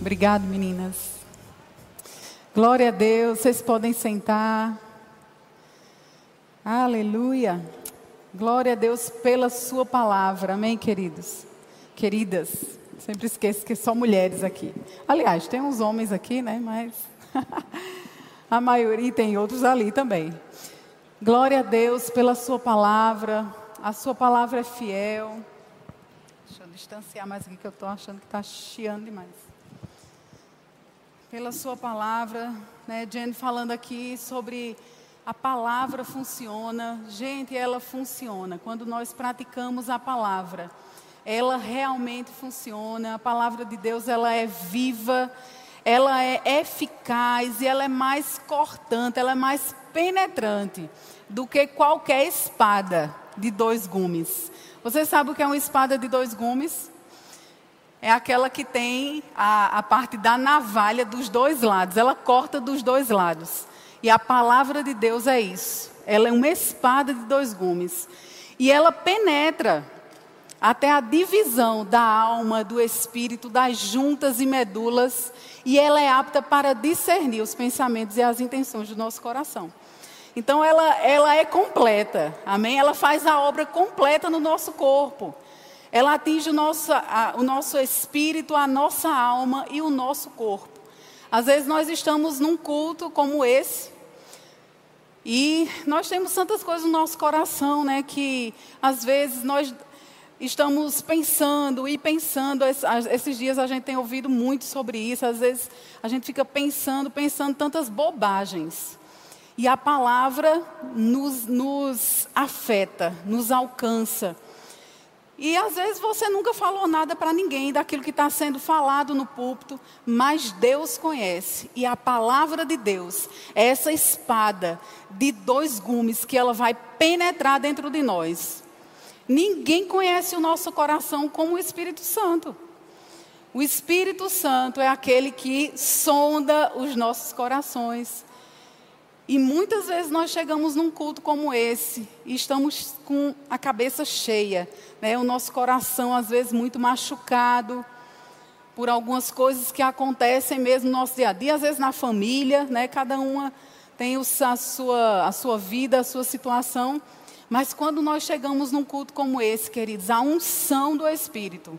Obrigado, meninas. Glória a Deus. Vocês podem sentar. Aleluia. Glória a Deus pela Sua palavra. Amém, queridos? Queridas. Sempre esqueço que só mulheres aqui. Aliás, tem uns homens aqui, né? Mas a maioria tem outros ali também. Glória a Deus pela Sua palavra. A Sua palavra é fiel. Deixa eu distanciar mais aqui que eu estou achando que está chiando demais pela sua palavra, né, Jenny falando aqui sobre a palavra funciona. Gente, ela funciona. Quando nós praticamos a palavra, ela realmente funciona. A palavra de Deus, ela é viva, ela é eficaz e ela é mais cortante, ela é mais penetrante do que qualquer espada de dois gumes. Você sabe o que é uma espada de dois gumes? É aquela que tem a, a parte da navalha dos dois lados, ela corta dos dois lados. E a palavra de Deus é isso. Ela é uma espada de dois gumes. E ela penetra até a divisão da alma, do espírito, das juntas e medulas. E ela é apta para discernir os pensamentos e as intenções do nosso coração. Então ela, ela é completa, amém? Ela faz a obra completa no nosso corpo. Ela atinge o nosso, a, o nosso espírito, a nossa alma e o nosso corpo. Às vezes nós estamos num culto como esse, e nós temos tantas coisas no nosso coração, né? Que às vezes nós estamos pensando e pensando. Esses dias a gente tem ouvido muito sobre isso. Às vezes a gente fica pensando, pensando tantas bobagens. E a palavra nos, nos afeta, nos alcança. E às vezes você nunca falou nada para ninguém daquilo que está sendo falado no púlpito, mas Deus conhece. E a palavra de Deus é essa espada de dois gumes que ela vai penetrar dentro de nós. Ninguém conhece o nosso coração como o Espírito Santo. O Espírito Santo é aquele que sonda os nossos corações. E muitas vezes nós chegamos num culto como esse e estamos com a cabeça cheia, né? o nosso coração às vezes muito machucado por algumas coisas que acontecem mesmo no nosso dia a dia, às vezes na família, né? cada uma tem a sua, a sua vida, a sua situação. Mas quando nós chegamos num culto como esse, queridos, a unção do Espírito,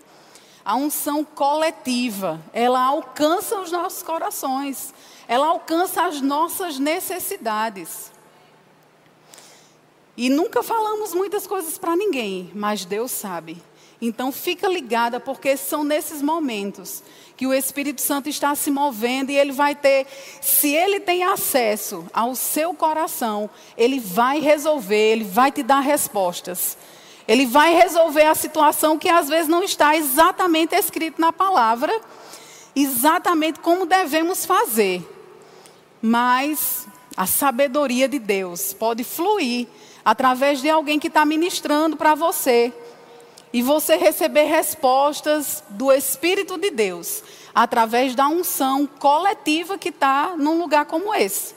a unção coletiva, ela alcança os nossos corações ela alcança as nossas necessidades. E nunca falamos muitas coisas para ninguém, mas Deus sabe. Então fica ligada, porque são nesses momentos que o Espírito Santo está se movendo e ele vai ter, se ele tem acesso ao seu coração, ele vai resolver, ele vai te dar respostas. Ele vai resolver a situação que às vezes não está exatamente escrito na palavra, exatamente como devemos fazer mas a sabedoria de Deus pode fluir através de alguém que está ministrando para você. E você receber respostas do Espírito de Deus através da unção coletiva que está num lugar como esse.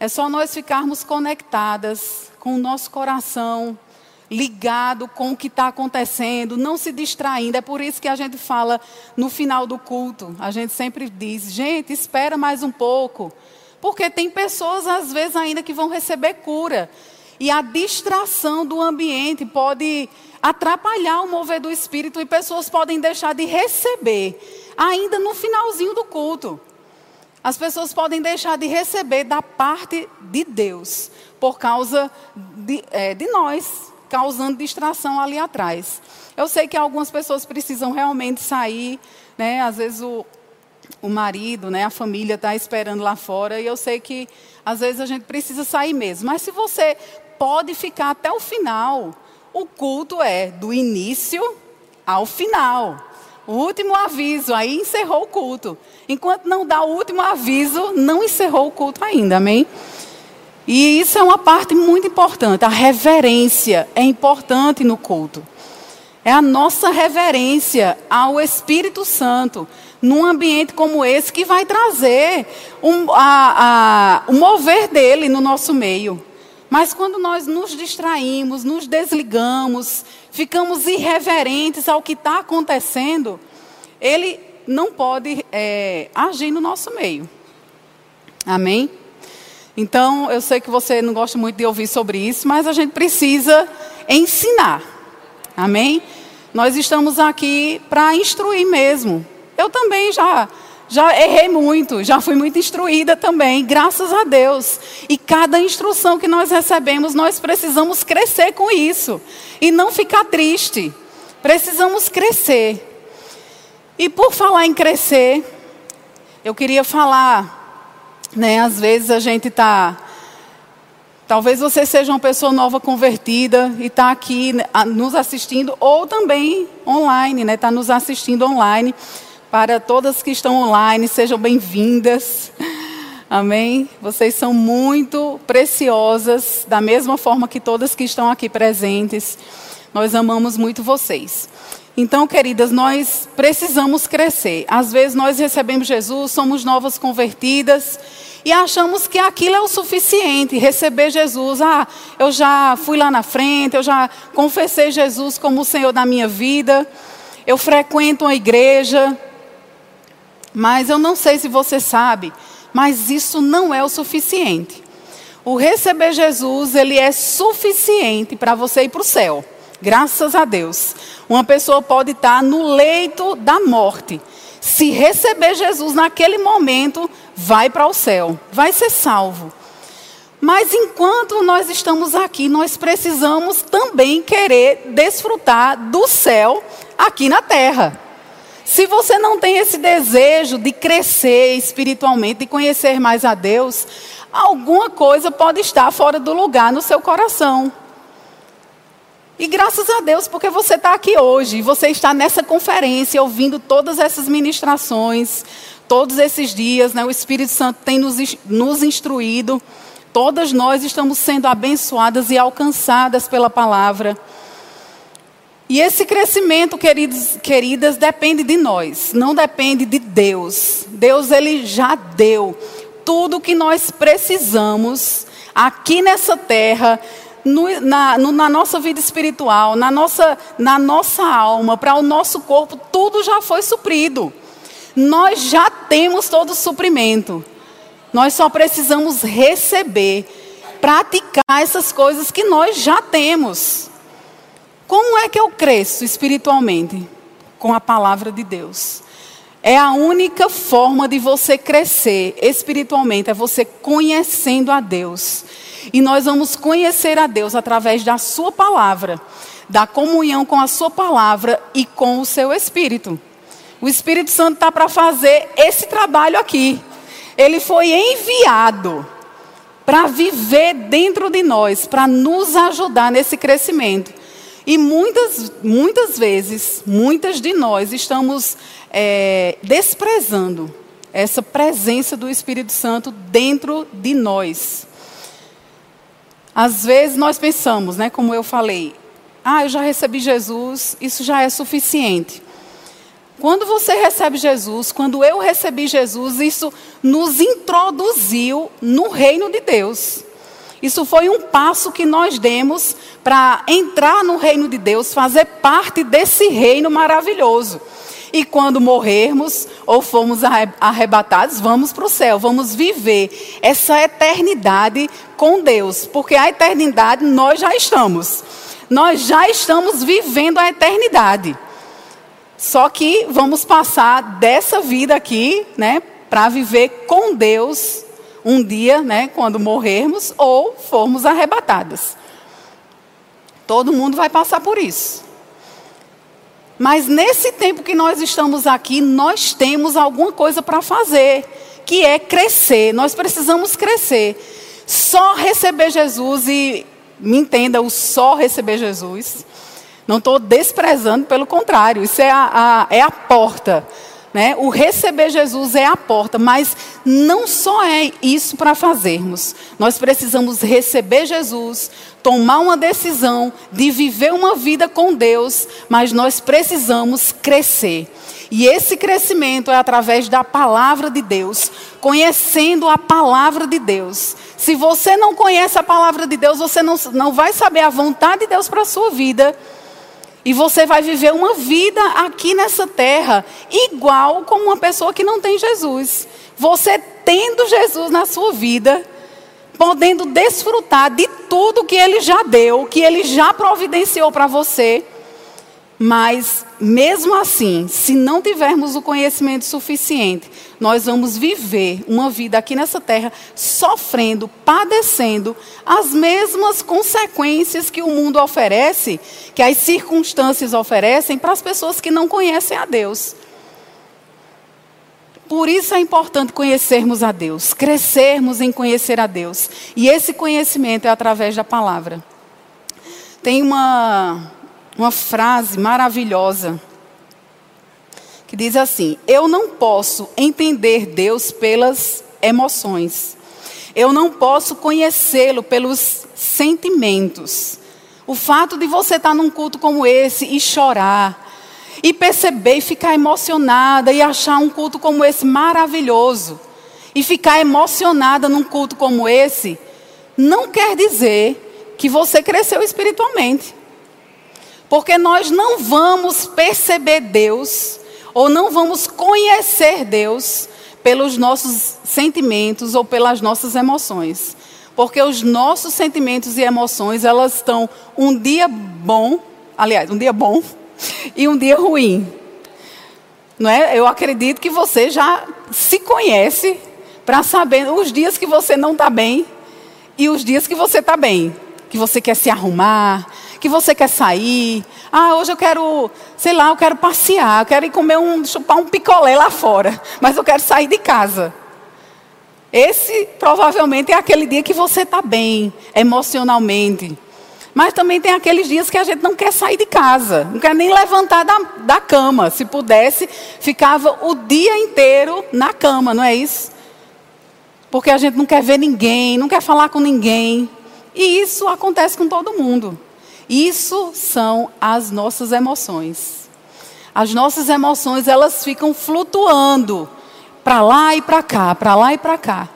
É só nós ficarmos conectadas com o nosso coração ligado com o que está acontecendo, não se distraindo. É por isso que a gente fala no final do culto, a gente sempre diz: gente, espera mais um pouco. Porque tem pessoas, às vezes, ainda que vão receber cura. E a distração do ambiente pode atrapalhar o mover do espírito e pessoas podem deixar de receber, ainda no finalzinho do culto. As pessoas podem deixar de receber da parte de Deus, por causa de, é, de nós, causando distração ali atrás. Eu sei que algumas pessoas precisam realmente sair, né? Às vezes o, o marido, né, a família está esperando lá fora e eu sei que às vezes a gente precisa sair mesmo. Mas se você pode ficar até o final, o culto é do início ao final. O último aviso, aí encerrou o culto. Enquanto não dá o último aviso, não encerrou o culto ainda, amém? E isso é uma parte muito importante. A reverência é importante no culto. É a nossa reverência ao Espírito Santo num ambiente como esse que vai trazer um, a, a, o mover dele no nosso meio. Mas quando nós nos distraímos, nos desligamos, ficamos irreverentes ao que está acontecendo, ele não pode é, agir no nosso meio. Amém? Então, eu sei que você não gosta muito de ouvir sobre isso, mas a gente precisa ensinar. Amém? Nós estamos aqui para instruir mesmo. Eu também já já errei muito, já fui muito instruída também, graças a Deus. E cada instrução que nós recebemos, nós precisamos crescer com isso e não ficar triste. Precisamos crescer. E por falar em crescer, eu queria falar, né, às vezes a gente está Talvez você seja uma pessoa nova convertida e está aqui né, nos assistindo, ou também online, né? Está nos assistindo online. Para todas que estão online, sejam bem-vindas. Amém? Vocês são muito preciosas, da mesma forma que todas que estão aqui presentes. Nós amamos muito vocês. Então, queridas, nós precisamos crescer. Às vezes nós recebemos Jesus, somos novas convertidas e achamos que aquilo é o suficiente, receber Jesus. Ah, eu já fui lá na frente, eu já confessei Jesus como o Senhor da minha vida, eu frequento a igreja. Mas eu não sei se você sabe, mas isso não é o suficiente. O receber Jesus, ele é suficiente para você ir para o céu. Graças a Deus. Uma pessoa pode estar no leito da morte. Se receber Jesus naquele momento, vai para o céu, vai ser salvo. Mas enquanto nós estamos aqui, nós precisamos também querer desfrutar do céu aqui na terra. Se você não tem esse desejo de crescer espiritualmente, de conhecer mais a Deus, alguma coisa pode estar fora do lugar no seu coração. E graças a Deus, porque você está aqui hoje, você está nessa conferência, ouvindo todas essas ministrações, todos esses dias, né, o Espírito Santo tem nos, nos instruído, todas nós estamos sendo abençoadas e alcançadas pela palavra. E esse crescimento, queridos, queridas, depende de nós, não depende de Deus. Deus, Ele já deu tudo o que nós precisamos aqui nessa terra no, na, no, na, nossa vida espiritual, na nossa, na nossa alma, para o nosso corpo, tudo já foi suprido. Nós já temos todo o suprimento. Nós só precisamos receber, praticar essas coisas que nós já temos. Como é que eu cresço espiritualmente? Com a palavra de Deus. É a única forma de você crescer espiritualmente, é você conhecendo a Deus. E nós vamos conhecer a Deus através da Sua palavra, da comunhão com a Sua palavra e com o seu Espírito. O Espírito Santo está para fazer esse trabalho aqui. Ele foi enviado para viver dentro de nós, para nos ajudar nesse crescimento. E muitas, muitas vezes, muitas de nós estamos é, desprezando essa presença do Espírito Santo dentro de nós. Às vezes nós pensamos, né, como eu falei, ah, eu já recebi Jesus, isso já é suficiente. Quando você recebe Jesus, quando eu recebi Jesus, isso nos introduziu no reino de Deus. Isso foi um passo que nós demos para entrar no reino de Deus, fazer parte desse reino maravilhoso. E quando morrermos ou formos arrebatados, vamos para o céu, vamos viver essa eternidade com Deus, porque a eternidade nós já estamos. Nós já estamos vivendo a eternidade. Só que vamos passar dessa vida aqui, né, para viver com Deus um dia, né, quando morrermos ou formos arrebatadas. Todo mundo vai passar por isso. Mas nesse tempo que nós estamos aqui, nós temos alguma coisa para fazer, que é crescer. Nós precisamos crescer. Só receber Jesus e me entenda, o só receber Jesus. Não estou desprezando, pelo contrário, isso é a, a, é a porta. Né? O receber Jesus é a porta, mas não só é isso para fazermos. Nós precisamos receber Jesus, tomar uma decisão de viver uma vida com Deus, mas nós precisamos crescer. E esse crescimento é através da palavra de Deus, conhecendo a palavra de Deus. Se você não conhece a palavra de Deus, você não, não vai saber a vontade de Deus para a sua vida E você vai viver uma vida aqui nessa terra igual como uma pessoa que não tem Jesus. Você tendo Jesus na sua vida, podendo desfrutar de tudo que ele já deu, que ele já providenciou para você. Mas, mesmo assim, se não tivermos o conhecimento suficiente, nós vamos viver uma vida aqui nessa terra sofrendo, padecendo as mesmas consequências que o mundo oferece, que as circunstâncias oferecem para as pessoas que não conhecem a Deus. Por isso é importante conhecermos a Deus, crescermos em conhecer a Deus. E esse conhecimento é através da palavra. Tem uma uma frase maravilhosa que diz assim: Eu não posso entender Deus pelas emoções. Eu não posso conhecê-lo pelos sentimentos. O fato de você estar num culto como esse e chorar, e perceber e ficar emocionada e achar um culto como esse maravilhoso, e ficar emocionada num culto como esse, não quer dizer que você cresceu espiritualmente. Porque nós não vamos perceber Deus, ou não vamos conhecer Deus pelos nossos sentimentos ou pelas nossas emoções. Porque os nossos sentimentos e emoções, elas estão um dia bom, aliás, um dia bom e um dia ruim. Não é? Eu acredito que você já se conhece para saber os dias que você não está bem e os dias que você está bem. Que você quer se arrumar, que você quer sair. Ah, hoje eu quero, sei lá, eu quero passear, eu quero ir comer um, chupar um picolé lá fora, mas eu quero sair de casa. Esse provavelmente é aquele dia que você está bem, emocionalmente. Mas também tem aqueles dias que a gente não quer sair de casa, não quer nem levantar da, da cama. Se pudesse, ficava o dia inteiro na cama, não é isso? Porque a gente não quer ver ninguém, não quer falar com ninguém. E isso acontece com todo mundo. Isso são as nossas emoções. As nossas emoções, elas ficam flutuando para lá e para cá, para lá e para cá.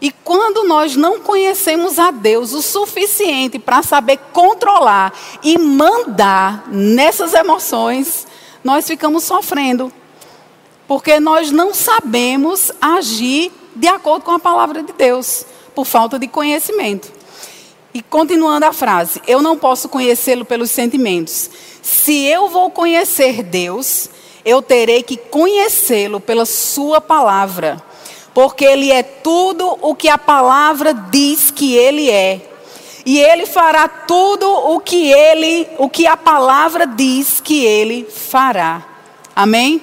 E quando nós não conhecemos a Deus o suficiente para saber controlar e mandar nessas emoções, nós ficamos sofrendo. Porque nós não sabemos agir de acordo com a palavra de Deus, por falta de conhecimento. E continuando a frase, eu não posso conhecê-lo pelos sentimentos. Se eu vou conhecer Deus, eu terei que conhecê-lo pela Sua palavra. Porque Ele é tudo o que a palavra diz que Ele é. E Ele fará tudo o que Ele, o que a palavra diz que Ele fará. Amém?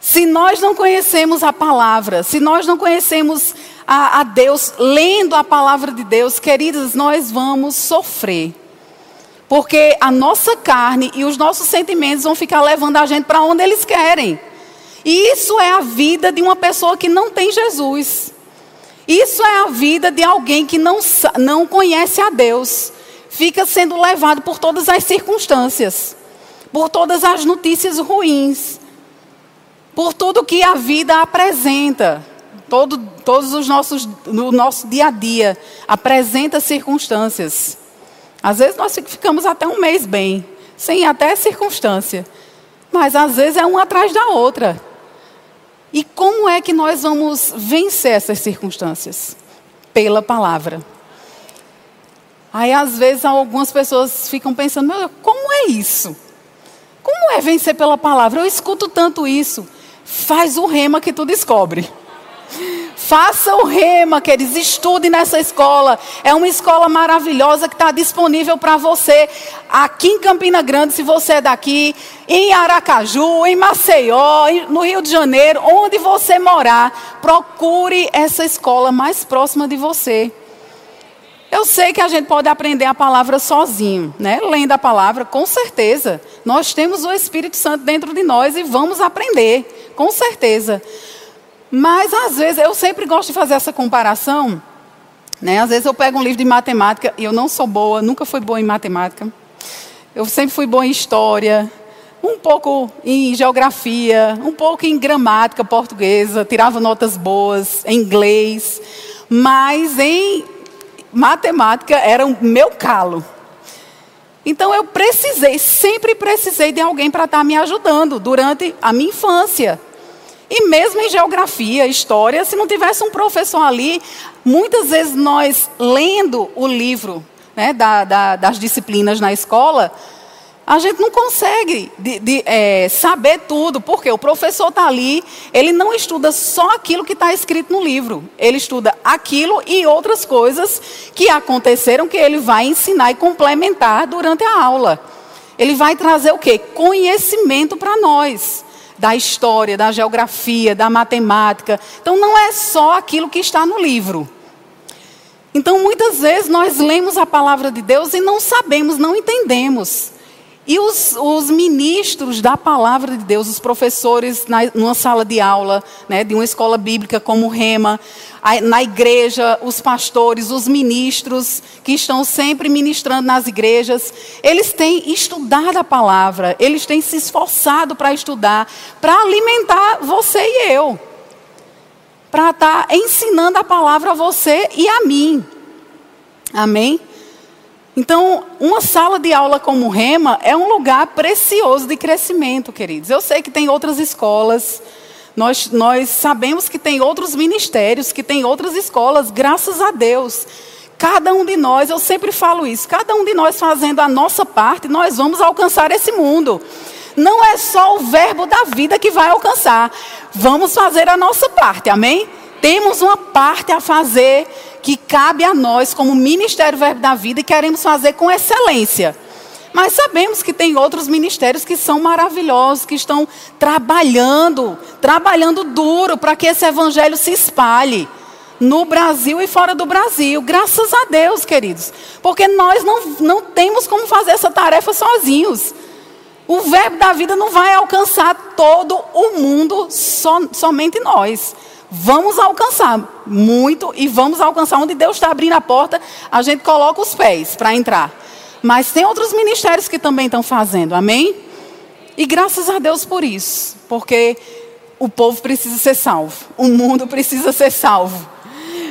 Se nós não conhecemos a palavra, se nós não conhecemos a, a Deus, lendo a palavra de Deus, queridos, nós vamos sofrer. Porque a nossa carne e os nossos sentimentos vão ficar levando a gente para onde eles querem. E isso é a vida de uma pessoa que não tem Jesus. Isso é a vida de alguém que não, não conhece a Deus. Fica sendo levado por todas as circunstâncias, por todas as notícias ruins, por tudo que a vida apresenta todo, todos os nossos, no nosso dia a dia, apresenta circunstâncias. Às vezes nós ficamos até um mês bem, sem até circunstância. Mas às vezes é uma atrás da outra. E como é que nós vamos vencer essas circunstâncias? Pela palavra. Aí às vezes algumas pessoas ficam pensando, meu, como é isso? Como é vencer pela palavra? Eu escuto tanto isso. Faz o rema que tu descobre. Faça o rema, queridos, estude nessa escola. É uma escola maravilhosa que está disponível para você aqui em Campina Grande, se você é daqui, em Aracaju, em Maceió, no Rio de Janeiro, onde você morar. Procure essa escola mais próxima de você. Eu sei que a gente pode aprender a palavra sozinho, né? Lendo a palavra, com certeza. Nós temos o Espírito Santo dentro de nós e vamos aprender, com certeza. Mas às vezes eu sempre gosto de fazer essa comparação. Né? Às vezes eu pego um livro de matemática e eu não sou boa, nunca fui boa em matemática. Eu sempre fui boa em história, um pouco em geografia, um pouco em gramática portuguesa, tirava notas boas em inglês, mas em matemática era o meu calo. Então eu precisei, sempre precisei de alguém para estar tá me ajudando durante a minha infância. E mesmo em geografia, história, se não tivesse um professor ali, muitas vezes nós lendo o livro né, da, da, das disciplinas na escola, a gente não consegue de, de, é, saber tudo, porque o professor está ali, ele não estuda só aquilo que está escrito no livro, ele estuda aquilo e outras coisas que aconteceram que ele vai ensinar e complementar durante a aula. Ele vai trazer o quê? Conhecimento para nós, da história, da geografia, da matemática. Então não é só aquilo que está no livro. Então muitas vezes nós lemos a palavra de Deus e não sabemos, não entendemos. E os, os, ministros da palavra de Deus, os professores na, numa sala de aula, né, de uma escola bíblica como Rema, a, na igreja, os pastores, os ministros que estão sempre ministrando nas igrejas, eles têm estudado a palavra, eles têm se esforçado para estudar, para alimentar você e eu, para estar tá ensinando a palavra a você e a mim. Amém? Então, uma sala de aula como Rema é um lugar precioso de crescimento, queridos. Eu sei que tem outras escolas, nós, nós sabemos que tem outros ministérios, que tem outras escolas, graças a Deus. Cada um de nós, eu sempre falo isso, cada um de nós fazendo a nossa parte, nós vamos alcançar esse mundo. Não é só o verbo da vida que vai alcançar, vamos fazer a nossa parte, amém? Temos uma parte a fazer que cabe a nós, como Ministério Verbo da Vida, e queremos fazer com excelência. Mas sabemos que tem outros ministérios que são maravilhosos, que estão trabalhando, trabalhando duro para que esse evangelho se espalhe no Brasil e fora do Brasil. Graças a Deus, queridos. Porque nós não, não temos como fazer essa tarefa sozinhos. O verbo da vida não vai alcançar todo o mundo, so, somente nós. Vamos alcançar muito e vamos alcançar onde Deus está abrindo a porta, a gente coloca os pés para entrar. Mas tem outros ministérios que também estão fazendo, amém? E graças a Deus por isso, porque o povo precisa ser salvo, o mundo precisa ser salvo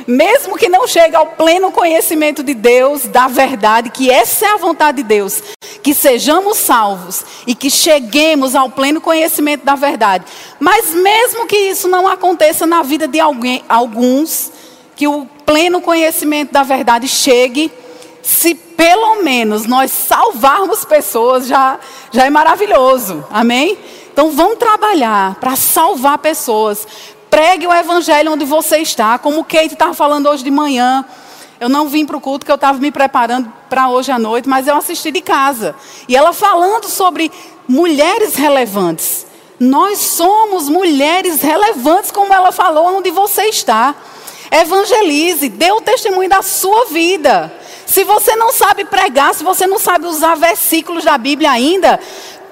mesmo que não chegue ao pleno conhecimento de Deus, da verdade, que essa é a vontade de Deus, que sejamos salvos e que cheguemos ao pleno conhecimento da verdade. Mas mesmo que isso não aconteça na vida de alguém, alguns, que o pleno conhecimento da verdade chegue, se pelo menos nós salvarmos pessoas, já, já é maravilhoso. Amém? Então vamos trabalhar para salvar pessoas, Pregue o evangelho onde você está, como o Kate estava falando hoje de manhã. Eu não vim para o culto que eu estava me preparando para hoje à noite, mas eu assisti de casa. E ela falando sobre mulheres relevantes. Nós somos mulheres relevantes, como ela falou, onde você está. Evangelize, dê o testemunho da sua vida. Se você não sabe pregar, se você não sabe usar versículos da Bíblia ainda,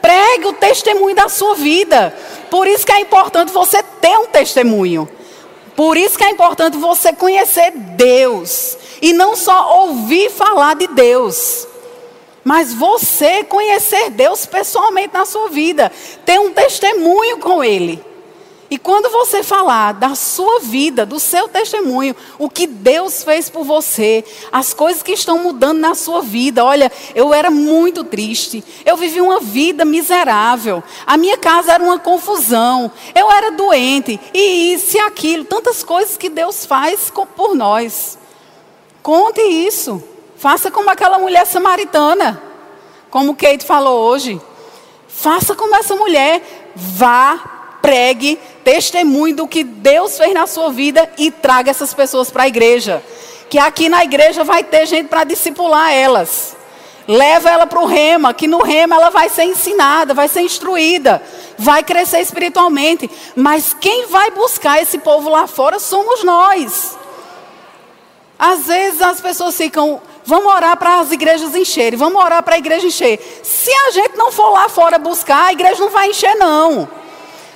pregue o testemunho da sua vida. Por isso que é importante você ter um testemunho. Por isso que é importante você conhecer Deus. E não só ouvir falar de Deus. Mas você conhecer Deus pessoalmente na sua vida. Ter um testemunho com Ele. E quando você falar da sua vida, do seu testemunho, o que Deus fez por você, as coisas que estão mudando na sua vida. Olha, eu era muito triste. Eu vivi uma vida miserável. A minha casa era uma confusão. Eu era doente. E isso e aquilo. Tantas coisas que Deus faz por nós. Conte isso. Faça como aquela mulher samaritana. Como Kate falou hoje. Faça como essa mulher. Vá pregue, testemunhe do que Deus fez na sua vida e traga essas pessoas para a igreja. Que aqui na igreja vai ter gente para discipular elas. Leva ela para o rema, que no rema ela vai ser ensinada, vai ser instruída, vai crescer espiritualmente. Mas quem vai buscar esse povo lá fora somos nós. Às vezes as pessoas ficam, vamos orar para as igrejas encherem, vamos orar para a igreja encher. Se a gente não for lá fora buscar, a igreja não vai encher, não.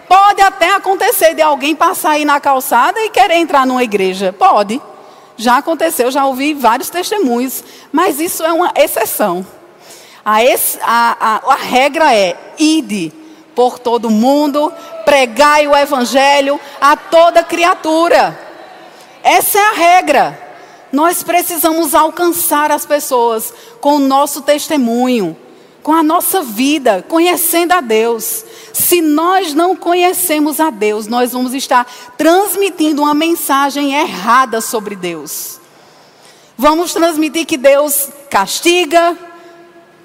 Pode até acontecer de alguém passar aí na calçada e querer entrar numa igreja. Pode. Já aconteceu, já ouvi vários testemunhos. Mas isso é uma exceção. A, ex, a, a, a regra é: ide por todo mundo, pregai o evangelho a toda criatura. Essa é a regra. Nós precisamos alcançar as pessoas com o nosso testemunho, com a nossa vida, conhecendo a Deus. Se nós não conhecemos a Deus, nós vamos estar transmitindo uma mensagem errada sobre Deus. Vamos transmitir que Deus castiga,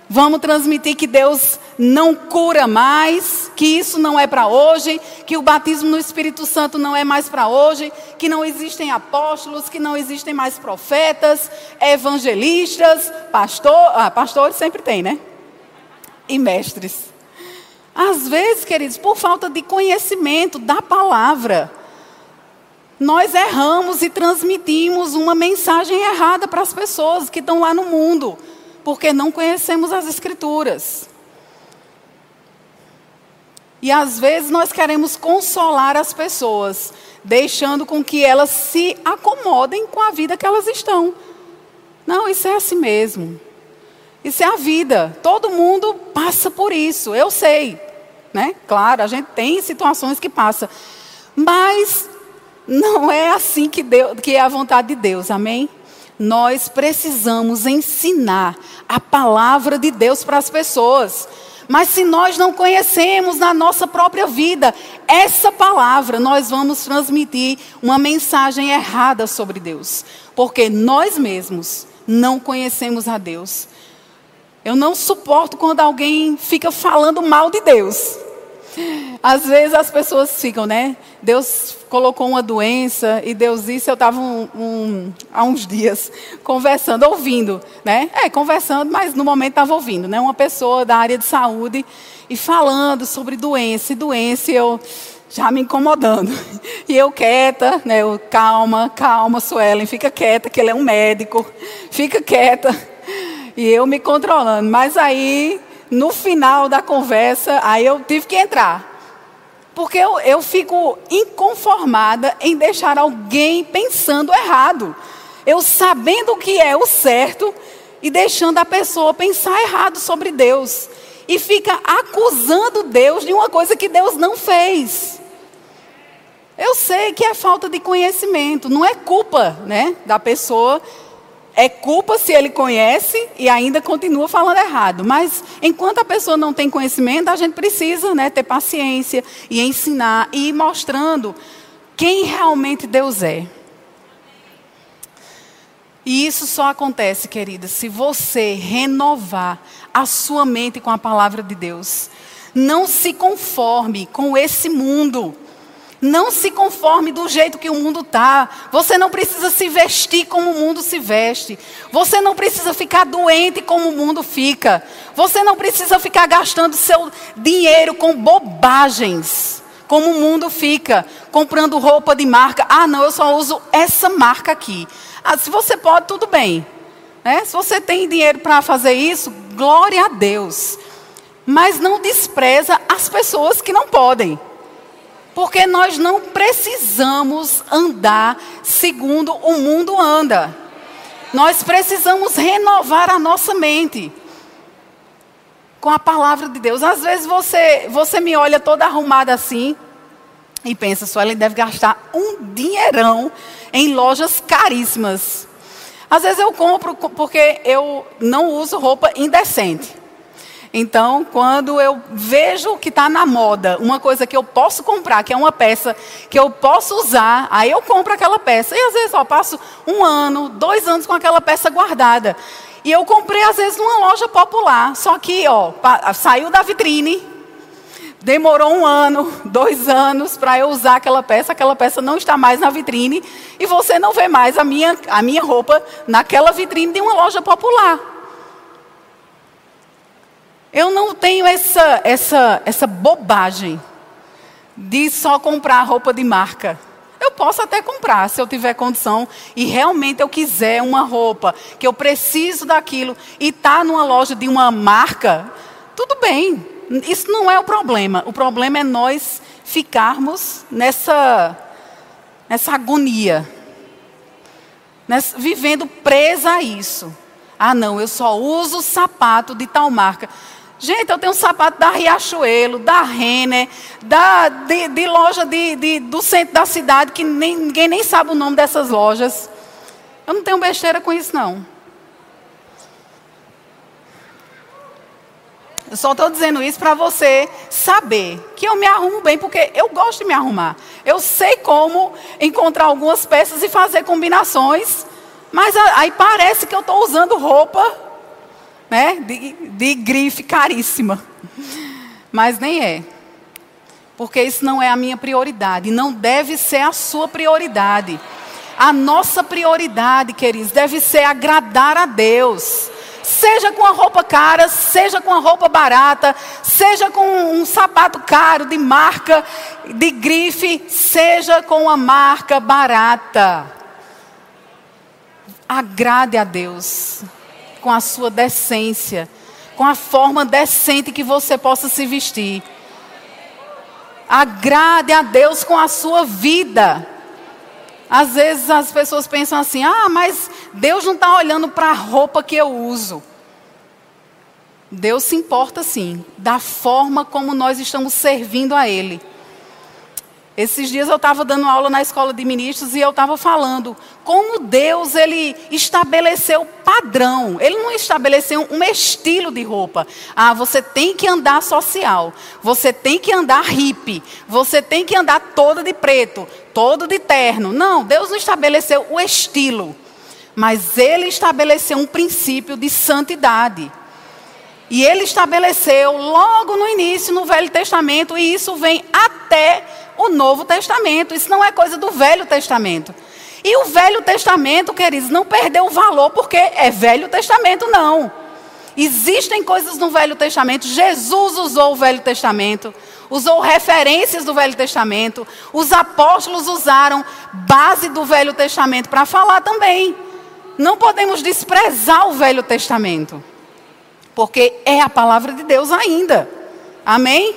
vamos transmitir que Deus não cura mais, que isso não é para hoje, que o batismo no Espírito Santo não é mais para hoje, que não existem apóstolos, que não existem mais profetas, evangelistas, pastor, ah, pastores sempre tem, né? E mestres. Às vezes, queridos, por falta de conhecimento da palavra, nós erramos e transmitimos uma mensagem errada para as pessoas que estão lá no mundo, porque não conhecemos as Escrituras. E às vezes nós queremos consolar as pessoas, deixando com que elas se acomodem com a vida que elas estão. Não, isso é assim mesmo. Isso é a vida. Todo mundo passa por isso. Eu sei, né? Claro, a gente tem situações que passa, mas não é assim que, Deus, que é a vontade de Deus. Amém? Nós precisamos ensinar a palavra de Deus para as pessoas. Mas se nós não conhecemos na nossa própria vida essa palavra, nós vamos transmitir uma mensagem errada sobre Deus, porque nós mesmos não conhecemos a Deus. Eu não suporto quando alguém fica falando mal de Deus. Às vezes as pessoas ficam, né? Deus colocou uma doença e Deus disse. Eu estava um, um, há uns dias conversando, ouvindo, né? É, conversando, mas no momento estava ouvindo, né? Uma pessoa da área de saúde e falando sobre doença e doença. E eu já me incomodando. E eu quieta, né? Eu, calma, calma, Suelen, fica quieta, que ele é um médico. Fica quieta. E eu me controlando. Mas aí no final da conversa, aí eu tive que entrar. Porque eu, eu fico inconformada em deixar alguém pensando errado. Eu sabendo o que é o certo e deixando a pessoa pensar errado sobre Deus. E fica acusando Deus de uma coisa que Deus não fez. Eu sei que é falta de conhecimento, não é culpa né, da pessoa é culpa se ele conhece e ainda continua falando errado. Mas enquanto a pessoa não tem conhecimento, a gente precisa né, ter paciência e ensinar e ir mostrando quem realmente Deus é. E isso só acontece, querida, se você renovar a sua mente com a palavra de Deus. Não se conforme com esse mundo. Não se conforme do jeito que o mundo está. Você não precisa se vestir como o mundo se veste. Você não precisa ficar doente como o mundo fica. Você não precisa ficar gastando seu dinheiro com bobagens, como o mundo fica, comprando roupa de marca. Ah, não, eu só uso essa marca aqui. Ah, se você pode, tudo bem. Né? Se você tem dinheiro para fazer isso, glória a Deus. Mas não despreza as pessoas que não podem. Porque nós não precisamos andar segundo o mundo anda. Nós precisamos renovar a nossa mente com a palavra de Deus. Às vezes você, você me olha toda arrumada assim e pensa, só ela deve gastar um dinheirão em lojas caríssimas. Às vezes eu compro porque eu não uso roupa indecente. Então, quando eu vejo que está na moda, uma coisa que eu posso comprar, que é uma peça que eu posso usar, aí eu compro aquela peça. E às vezes eu passo um ano, dois anos com aquela peça guardada. E eu comprei, às vezes, numa loja popular. Só que, ó, saiu da vitrine, demorou um ano, dois anos para eu usar aquela peça. Aquela peça não está mais na vitrine. E você não vê mais a minha, a minha roupa naquela vitrine de uma loja popular. Eu não tenho essa, essa, essa bobagem de só comprar roupa de marca. Eu posso até comprar, se eu tiver condição e realmente eu quiser uma roupa, que eu preciso daquilo e está numa loja de uma marca, tudo bem. Isso não é o problema. O problema é nós ficarmos nessa, nessa agonia, nessa, vivendo presa a isso. Ah, não, eu só uso sapato de tal marca. Gente, eu tenho um sapato da Riachuelo, da Renner, da, de, de loja de, de, do centro da cidade, que nem, ninguém nem sabe o nome dessas lojas. Eu não tenho besteira com isso, não. Eu só estou dizendo isso para você saber que eu me arrumo bem, porque eu gosto de me arrumar. Eu sei como encontrar algumas peças e fazer combinações, mas aí parece que eu estou usando roupa né, de, de grife caríssima. Mas nem é. Porque isso não é a minha prioridade, não deve ser a sua prioridade. A nossa prioridade, queridos, deve ser agradar a Deus. Seja com a roupa cara, seja com a roupa barata, seja com um sapato caro de marca, de grife, seja com a marca barata. Agrade a Deus com a sua decência, com a forma decente que você possa se vestir. Agrade a Deus com a sua vida. Às vezes as pessoas pensam assim: ah, mas Deus não está olhando para a roupa que eu uso. Deus se importa sim, da forma como nós estamos servindo a Ele. Esses dias eu estava dando aula na escola de ministros e eu estava falando como Deus ele estabeleceu padrão. Ele não estabeleceu um estilo de roupa. Ah, você tem que andar social. Você tem que andar hippie. Você tem que andar toda de preto, todo de terno. Não, Deus não estabeleceu o estilo. Mas ele estabeleceu um princípio de santidade. E ele estabeleceu logo no início, no Velho Testamento, e isso vem até o Novo Testamento. Isso não é coisa do Velho Testamento. E o Velho Testamento, queridos, não perdeu o valor porque é Velho Testamento, não. Existem coisas no Velho Testamento. Jesus usou o Velho Testamento, usou referências do Velho Testamento. Os apóstolos usaram base do Velho Testamento para falar também. Não podemos desprezar o Velho Testamento porque é a palavra de Deus ainda. Amém?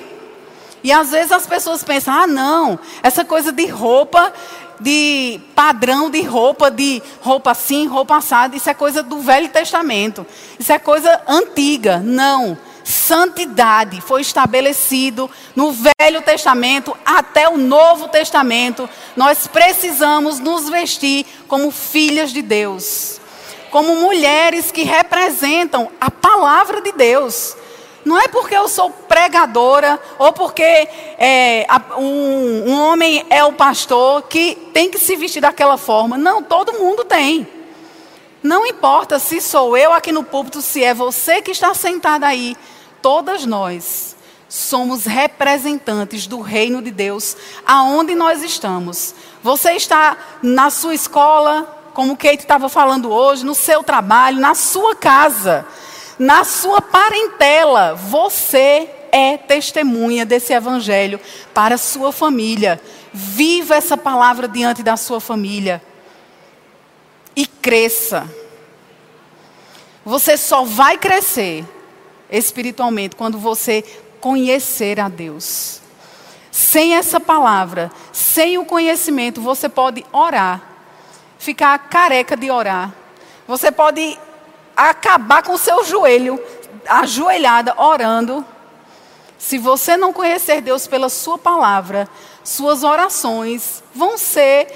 E às vezes as pessoas pensam: ah, não, essa coisa de roupa, de padrão de roupa, de roupa assim, roupa assada, isso é coisa do Velho Testamento. Isso é coisa antiga. Não. Santidade foi estabelecido no Velho Testamento até o Novo Testamento. Nós precisamos nos vestir como filhas de Deus como mulheres que representam a palavra de Deus. Não é porque eu sou pregadora ou porque é, um, um homem é o pastor que tem que se vestir daquela forma. Não, todo mundo tem. Não importa se sou eu aqui no púlpito, se é você que está sentada aí, todas nós somos representantes do reino de Deus aonde nós estamos. Você está na sua escola, como Kate estava falando hoje, no seu trabalho, na sua casa, na sua parentela. Você é testemunha desse evangelho para a sua família. Viva essa palavra diante da sua família. E cresça. Você só vai crescer espiritualmente quando você conhecer a Deus. Sem essa palavra, sem o conhecimento, você pode orar ficar careca de orar. Você pode acabar com o seu joelho, ajoelhada, orando. Se você não conhecer Deus pela Sua palavra, suas orações vão ser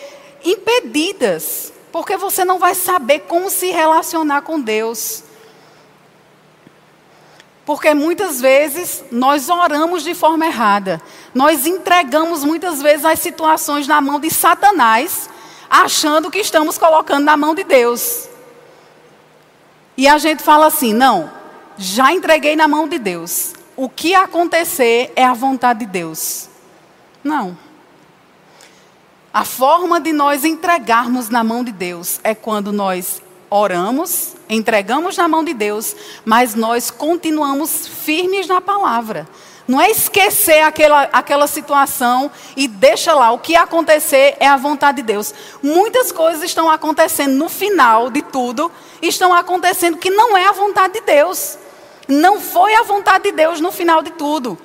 impedidas, porque você não vai saber como se relacionar com Deus. Porque muitas vezes nós oramos de forma errada. Nós entregamos muitas vezes as situações na mão de Satanás achando que estamos colocando na mão de Deus. E a gente fala assim: não, já entreguei na mão de Deus. O que acontecer é a vontade de Deus. Não. A forma de nós entregarmos na mão de Deus é quando nós oramos, entregamos na mão de Deus, mas nós continuamos firmes na palavra. Não é esquecer aquela, aquela situação e deixa lá. O que acontecer é a vontade de Deus. Muitas coisas estão acontecendo no final de tudo, estão acontecendo que não é a vontade de Deus. Não foi a vontade de Deus no final de tudo.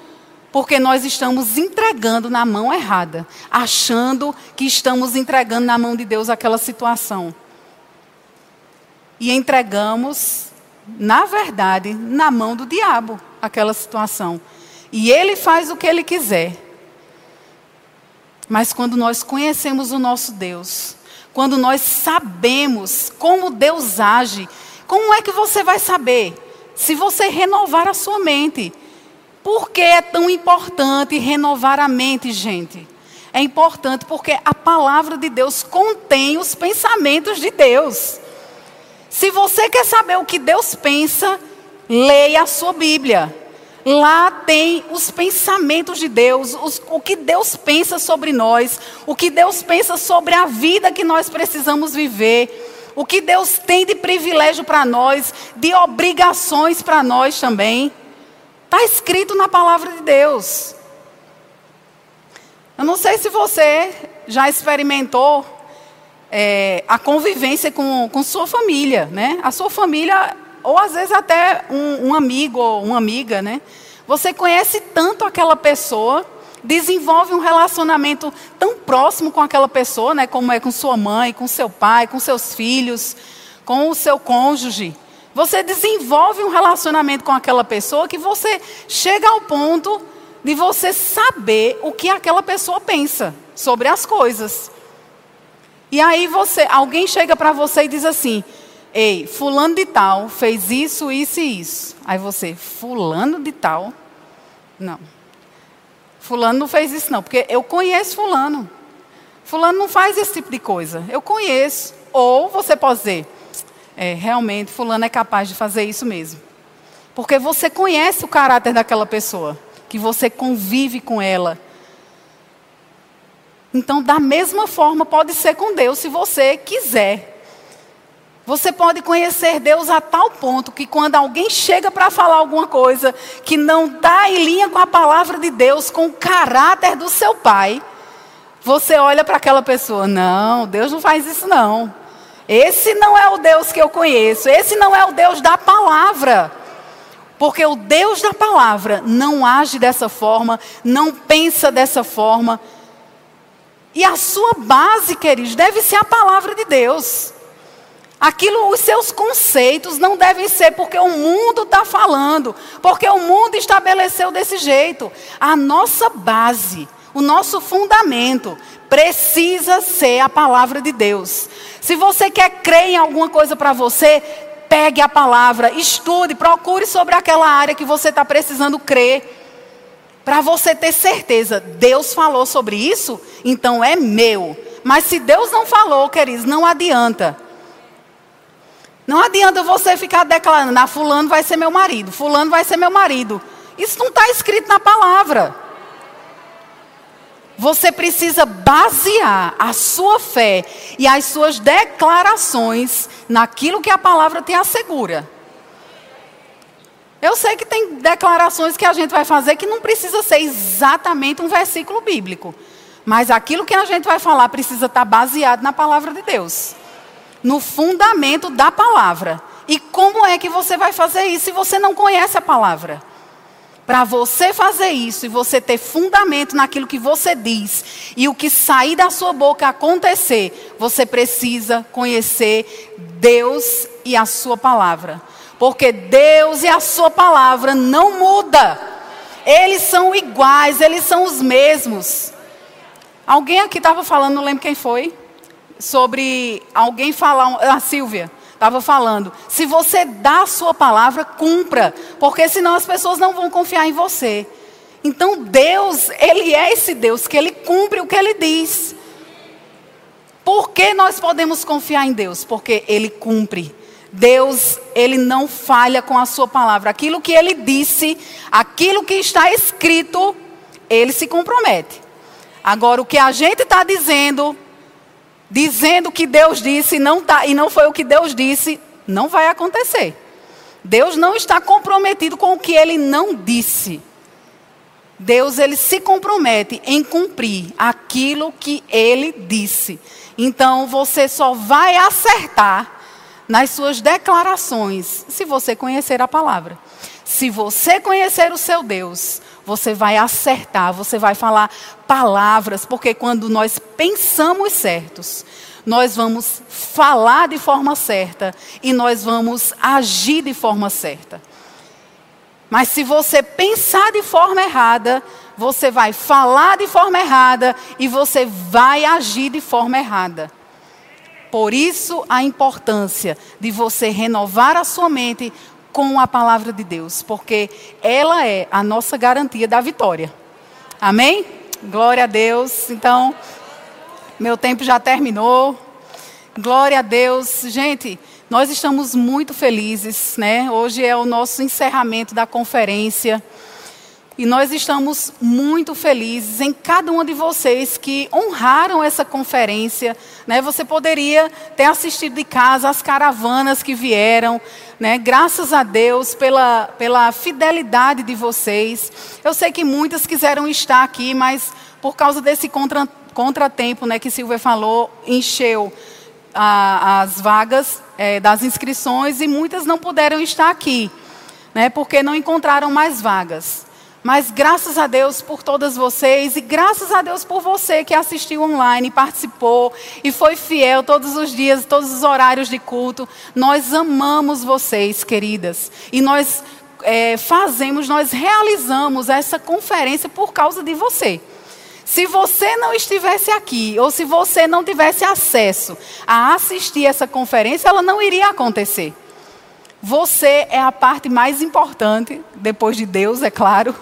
Porque nós estamos entregando na mão errada, achando que estamos entregando na mão de Deus aquela situação. E entregamos, na verdade, na mão do diabo aquela situação. E ele faz o que ele quiser. Mas quando nós conhecemos o nosso Deus, quando nós sabemos como Deus age, como é que você vai saber? Se você renovar a sua mente. Por que é tão importante renovar a mente, gente? É importante porque a palavra de Deus contém os pensamentos de Deus. Se você quer saber o que Deus pensa, leia a sua Bíblia. Lá tem os pensamentos de Deus, os, o que Deus pensa sobre nós, o que Deus pensa sobre a vida que nós precisamos viver, o que Deus tem de privilégio para nós, de obrigações para nós também. Está escrito na palavra de Deus. Eu não sei se você já experimentou é, a convivência com, com sua família, né? A sua família ou às vezes até um, um amigo ou uma amiga, né? Você conhece tanto aquela pessoa, desenvolve um relacionamento tão próximo com aquela pessoa, né? Como é com sua mãe, com seu pai, com seus filhos, com o seu cônjuge. Você desenvolve um relacionamento com aquela pessoa que você chega ao ponto de você saber o que aquela pessoa pensa sobre as coisas. E aí você, alguém chega para você e diz assim: Ei, fulano de tal fez isso, isso e isso. Aí você, fulano de tal? Não. Fulano não fez isso não, porque eu conheço fulano. Fulano não faz esse tipo de coisa. Eu conheço. Ou você pode dizer, é, realmente fulano é capaz de fazer isso mesmo. Porque você conhece o caráter daquela pessoa, que você convive com ela. Então, da mesma forma, pode ser com Deus, se você quiser. Você pode conhecer Deus a tal ponto que quando alguém chega para falar alguma coisa que não está em linha com a palavra de Deus, com o caráter do seu pai, você olha para aquela pessoa, não, Deus não faz isso não. Esse não é o Deus que eu conheço, esse não é o Deus da palavra. Porque o Deus da palavra não age dessa forma, não pensa dessa forma. E a sua base, queridos, deve ser a palavra de Deus. Aquilo, os seus conceitos não devem ser porque o mundo está falando, porque o mundo estabeleceu desse jeito. A nossa base, o nosso fundamento, precisa ser a palavra de Deus. Se você quer crer em alguma coisa para você, pegue a palavra, estude, procure sobre aquela área que você está precisando crer. Para você ter certeza, Deus falou sobre isso, então é meu. Mas se Deus não falou, queridos, não adianta. Não adianta você ficar declarando, ah, fulano vai ser meu marido, fulano vai ser meu marido. Isso não está escrito na palavra. Você precisa basear a sua fé e as suas declarações naquilo que a palavra te assegura. Eu sei que tem declarações que a gente vai fazer que não precisa ser exatamente um versículo bíblico. Mas aquilo que a gente vai falar precisa estar baseado na palavra de Deus no fundamento da palavra. E como é que você vai fazer isso se você não conhece a palavra? Para você fazer isso e você ter fundamento naquilo que você diz e o que sair da sua boca acontecer, você precisa conhecer Deus e a sua palavra. Porque Deus e a sua palavra não muda. Eles são iguais, eles são os mesmos. Alguém aqui estava falando, não lembro quem foi sobre alguém falar, a Silvia estava falando, se você dá a sua palavra, cumpra, porque senão as pessoas não vão confiar em você. Então Deus, Ele é esse Deus que Ele cumpre o que Ele diz. Por que nós podemos confiar em Deus? Porque Ele cumpre. Deus, Ele não falha com a sua palavra. Aquilo que Ele disse, aquilo que está escrito, Ele se compromete. Agora, o que a gente está dizendo, dizendo que Deus disse não tá, e não foi o que Deus disse, não vai acontecer. Deus não está comprometido com o que ele não disse. Deus ele se compromete em cumprir aquilo que ele disse. Então você só vai acertar nas suas declarações se você conhecer a palavra. Se você conhecer o seu Deus, você vai acertar, você vai falar palavras, porque quando nós pensamos certos, nós vamos falar de forma certa e nós vamos agir de forma certa. Mas se você pensar de forma errada, você vai falar de forma errada e você vai agir de forma errada. Por isso a importância de você renovar a sua mente com a palavra de Deus, porque ela é a nossa garantia da vitória. Amém? Glória a Deus. Então, meu tempo já terminou. Glória a Deus. Gente, nós estamos muito felizes, né? Hoje é o nosso encerramento da conferência. E nós estamos muito felizes em cada um de vocês que honraram essa conferência. Né? Você poderia ter assistido de casa as caravanas que vieram. Né? Graças a Deus pela, pela fidelidade de vocês. Eu sei que muitas quiseram estar aqui, mas por causa desse contra, contratempo né, que Silvia falou, encheu a, as vagas é, das inscrições e muitas não puderam estar aqui, né, porque não encontraram mais vagas. Mas graças a Deus por todas vocês e graças a Deus por você que assistiu online, participou e foi fiel todos os dias, todos os horários de culto. Nós amamos vocês, queridas. E nós é, fazemos, nós realizamos essa conferência por causa de você. Se você não estivesse aqui, ou se você não tivesse acesso a assistir essa conferência, ela não iria acontecer. Você é a parte mais importante, depois de Deus, é claro.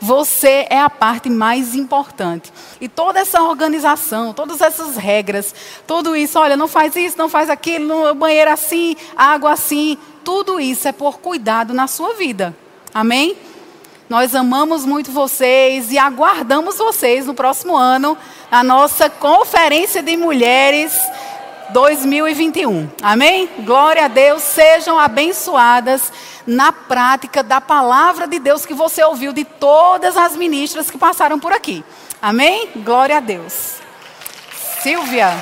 Você é a parte mais importante. E toda essa organização, todas essas regras, tudo isso, olha, não faz isso, não faz aquilo, banheiro assim, água assim, tudo isso é por cuidado na sua vida. Amém? Nós amamos muito vocês e aguardamos vocês no próximo ano, na nossa conferência de mulheres 2021. Amém? Glória a Deus. Sejam abençoadas na prática da palavra de Deus que você ouviu de todas as ministras que passaram por aqui. Amém? Glória a Deus. Silvia.